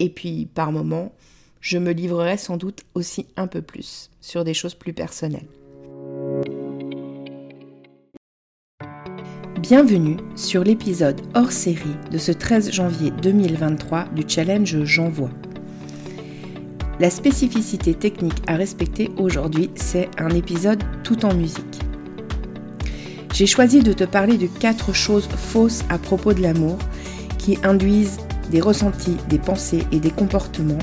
Et puis, par moments, je me livrerai sans doute aussi un peu plus sur des choses plus personnelles. Bienvenue sur l'épisode hors série de ce 13 janvier 2023 du challenge J'envoie. La spécificité technique à respecter aujourd'hui, c'est un épisode tout en musique. J'ai choisi de te parler de quatre choses fausses à propos de l'amour qui induisent des ressentis, des pensées et des comportements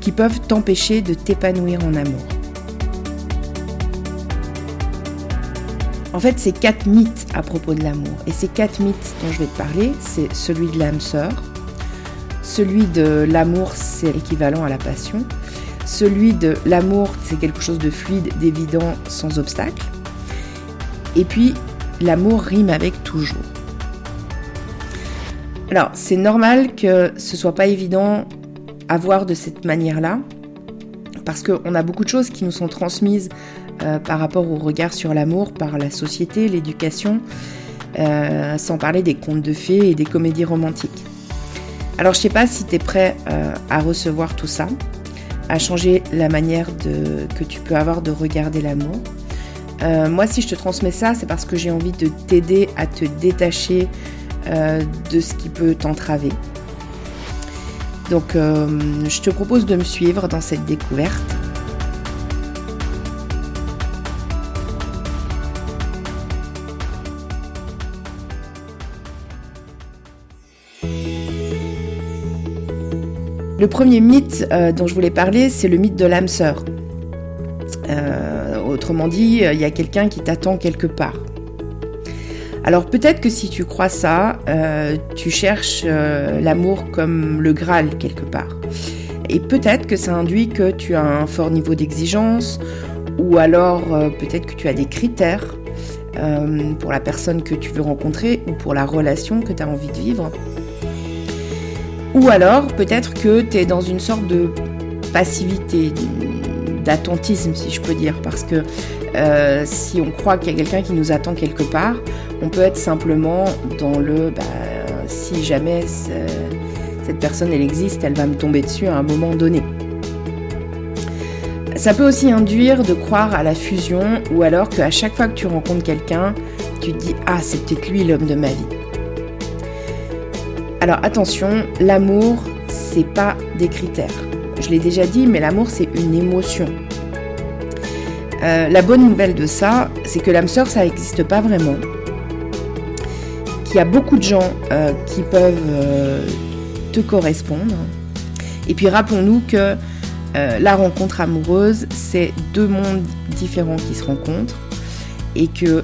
qui peuvent t'empêcher de t'épanouir en amour. En fait, c'est quatre mythes à propos de l'amour. Et ces quatre mythes dont je vais te parler, c'est celui de l'âme sœur, celui de l'amour, c'est équivalent à la passion, celui de l'amour, c'est quelque chose de fluide, d'évident, sans obstacle, et puis l'amour rime avec toujours. Alors, c'est normal que ce soit pas évident à voir de cette manière-là, parce qu'on a beaucoup de choses qui nous sont transmises euh, par rapport au regard sur l'amour, par la société, l'éducation, euh, sans parler des contes de fées et des comédies romantiques. Alors, je sais pas si tu es prêt euh, à recevoir tout ça, à changer la manière de, que tu peux avoir de regarder l'amour. moi, si je te transmets ça, c'est parce que j'ai envie de t'aider à te détacher euh, de ce qui peut t'entraver. Donc euh, je te propose de me suivre dans cette découverte. Le premier mythe euh, dont je voulais parler, c'est le mythe de l'âme sœur. autrement dit, il y a quelqu'un qui t'attend quelque part. Alors peut-être que si tu crois ça, euh, tu cherches euh, l'amour comme le Graal quelque part. Et peut-être que ça induit que tu as un fort niveau d'exigence, ou alors euh, peut-être que tu as des critères pour la personne que tu veux rencontrer ou pour la relation que tu as envie de vivre. Ou alors peut-être que tu es dans une sorte de passivité, d'attentisme si je peux dire, parce que si on croit qu'il y a quelqu'un qui nous attend quelque part, on peut être simplement dans le bah, si jamais cette personne elle existe, elle va me tomber dessus à un moment donné. Ça peut aussi induire de croire à la fusion ou alors qu'à chaque fois que tu rencontres quelqu'un, tu te dis ah c'est peut-être lui l'homme de ma vie. Alors attention, l'amour c'est pas des critères. je l'ai déjà dit, mais l'amour c'est une émotion. Euh, la bonne nouvelle de ça, c'est que l'âme sœur, ça n'existe pas vraiment. Qu'il y a beaucoup de gens euh, qui peuvent euh, te correspondre. Et puis rappelons-nous que la rencontre amoureuse, c'est deux mondes différents qui se rencontrent. Et que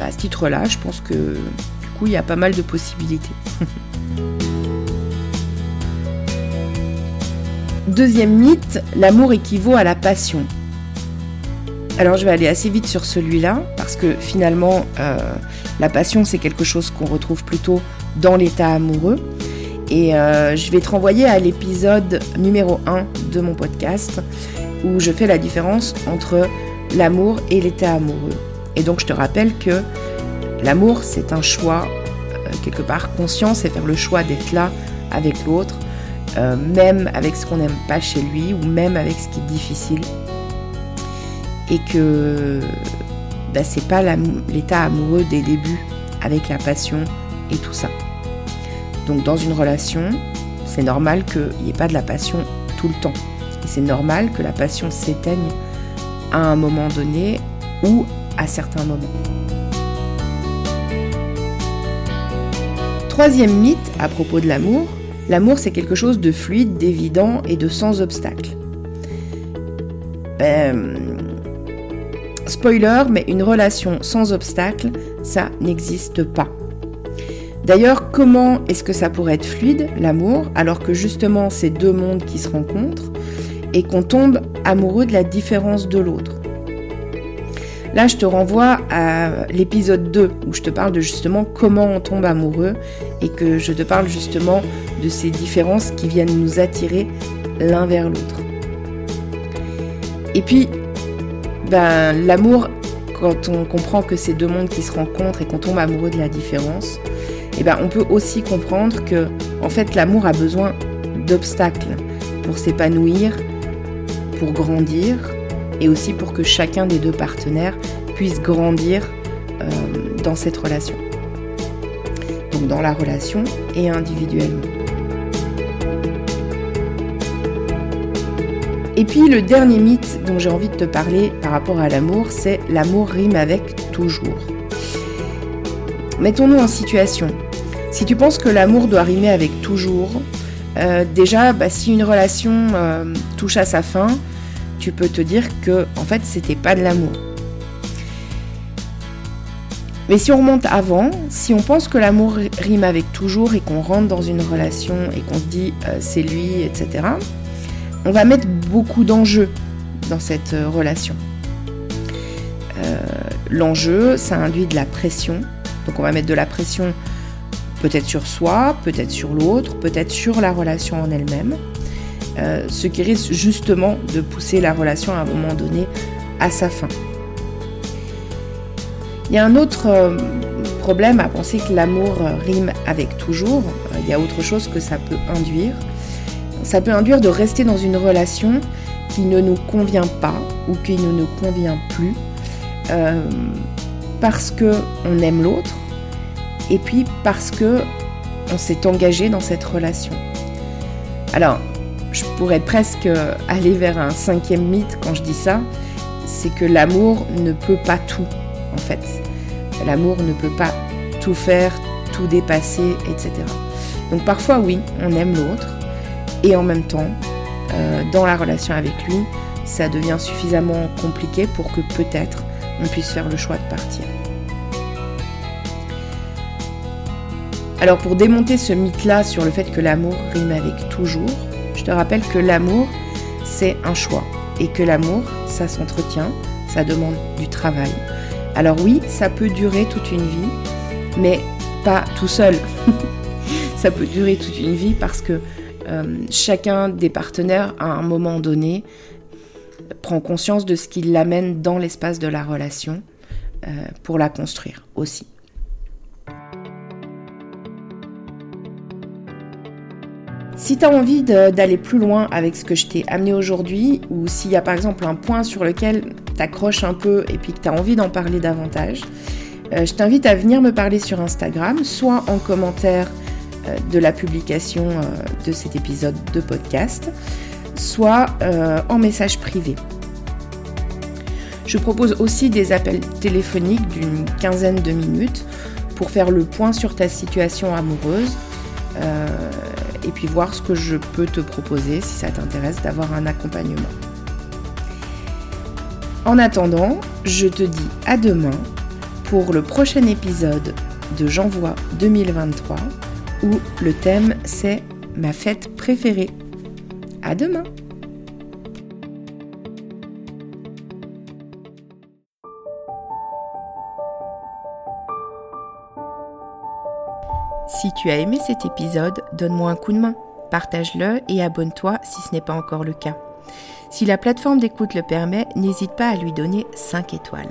à ce titre-là, je pense que du coup, il y a pas mal de possibilités. Deuxième mythe, l'amour équivaut à la passion. Alors je vais aller assez vite sur celui-là, parce que finalement, euh, la passion, c'est quelque chose qu'on retrouve plutôt dans l'état amoureux. Et euh, je vais te renvoyer à l'épisode numéro 1 de mon podcast, où je fais la différence entre l'amour et l'état amoureux. Et donc je te rappelle que l'amour, c'est un choix, euh, quelque part conscient, c'est faire le choix d'être là avec l'autre, même avec ce qu'on n'aime pas chez lui, ou même avec ce qui est difficile et que bah, c'est pas l'état amoureux des débuts avec la passion et tout ça. Donc dans une relation, c'est normal qu'il n'y ait pas de la passion tout le temps. Et c'est normal que la passion s'éteigne à un moment donné ou à certains moments. Troisième mythe à propos de l'amour, l'amour c'est quelque chose de fluide, d'évident et de sans obstacle. Ben, Spoiler, mais une relation sans obstacle, ça n'existe pas. D'ailleurs, comment est-ce que ça pourrait être fluide, l'amour, alors que justement c'est deux mondes qui se rencontrent et qu'on tombe amoureux de la différence de l'autre? Là, je te renvoie à l'épisode 2 où je te parle de justement comment on tombe amoureux et que je te parle justement de ces différences qui viennent nous attirer l'un vers l'autre. Et puis, ben, l'amour, quand on comprend que c'est deux mondes qui se rencontrent et qu'on tombe amoureux de la différence, eh ben, on peut aussi comprendre que en fait, l'amour a besoin d'obstacles pour s'épanouir, pour grandir et aussi pour que chacun des deux partenaires puisse grandir euh, dans cette relation. Donc dans la relation et individuellement. Et puis le dernier mythe dont j'ai envie de te parler par rapport à l'amour, c'est l'amour rime avec toujours. Mettons-nous en situation. Si tu penses que l'amour doit rimer avec toujours, euh, déjà, bah, si une relation euh, touche à sa fin, tu peux te dire que en fait c'était pas de l'amour. Mais si on remonte avant, si on pense que l'amour rime avec toujours et qu'on rentre dans une relation et qu'on se dit euh, c'est lui, etc., on va mettre beaucoup d'enjeux dans cette euh, relation. Euh, l'enjeu, ça induit de la pression. Donc on va mettre de la pression peut-être sur soi, peut-être sur l'autre, peut-être sur la relation en elle-même. Euh, ce qui risque justement de pousser la relation à un moment donné à sa fin. Il y a un autre problème à penser que l'amour rime avec toujours. Il y a autre chose que ça peut induire ça peut induire de rester dans une relation qui ne nous convient pas ou qui ne nous convient plus euh, parce que on aime l'autre et puis parce que on s'est engagé dans cette relation. Alors, je pourrais presque aller vers un cinquième mythe quand je dis ça, c'est que l'amour ne peut pas tout en fait. L'amour ne peut pas tout faire, tout dépasser, etc. Donc parfois oui, on aime l'autre, et en même temps, euh, dans la relation avec lui, ça devient suffisamment compliqué pour que peut-être on puisse faire le choix de partir. Alors pour démonter ce mythe-là sur le fait que l'amour rime avec toujours, je te rappelle que l'amour, c'est un choix. Et que l'amour, ça s'entretient, ça demande du travail. Alors oui, ça peut durer toute une vie, mais pas tout seul. ça peut durer toute une vie parce que chacun des partenaires, à un moment donné, prend conscience de ce qui l'amène dans l'espace de la relation euh, pour la construire aussi. Si tu as envie d'aller plus loin avec ce que je t'ai amené aujourd'hui, ou s'il y a par exemple un point sur lequel tu accroches un peu et puis que tu as envie d'en parler davantage, euh, je t'invite à venir me parler sur Instagram, soit en commentaire euh, de la publication euh, de cet épisode de podcast, soit euh, en message privé. Je propose aussi des appels téléphoniques d'une quinzaine de minutes pour faire le point sur ta situation amoureuse euh, et puis voir ce que je peux te proposer si ça t'intéresse d'avoir un accompagnement. En attendant, je te dis à demain pour le prochain épisode de J'envoie 2023 où le thème c'est ma fête préférée. À demain! Si tu as aimé cet épisode, donne-moi un coup de main, partage-le et abonne-toi si ce n'est pas encore le cas. Si la plateforme d'écoute le permet, n'hésite pas à lui donner 5 étoiles.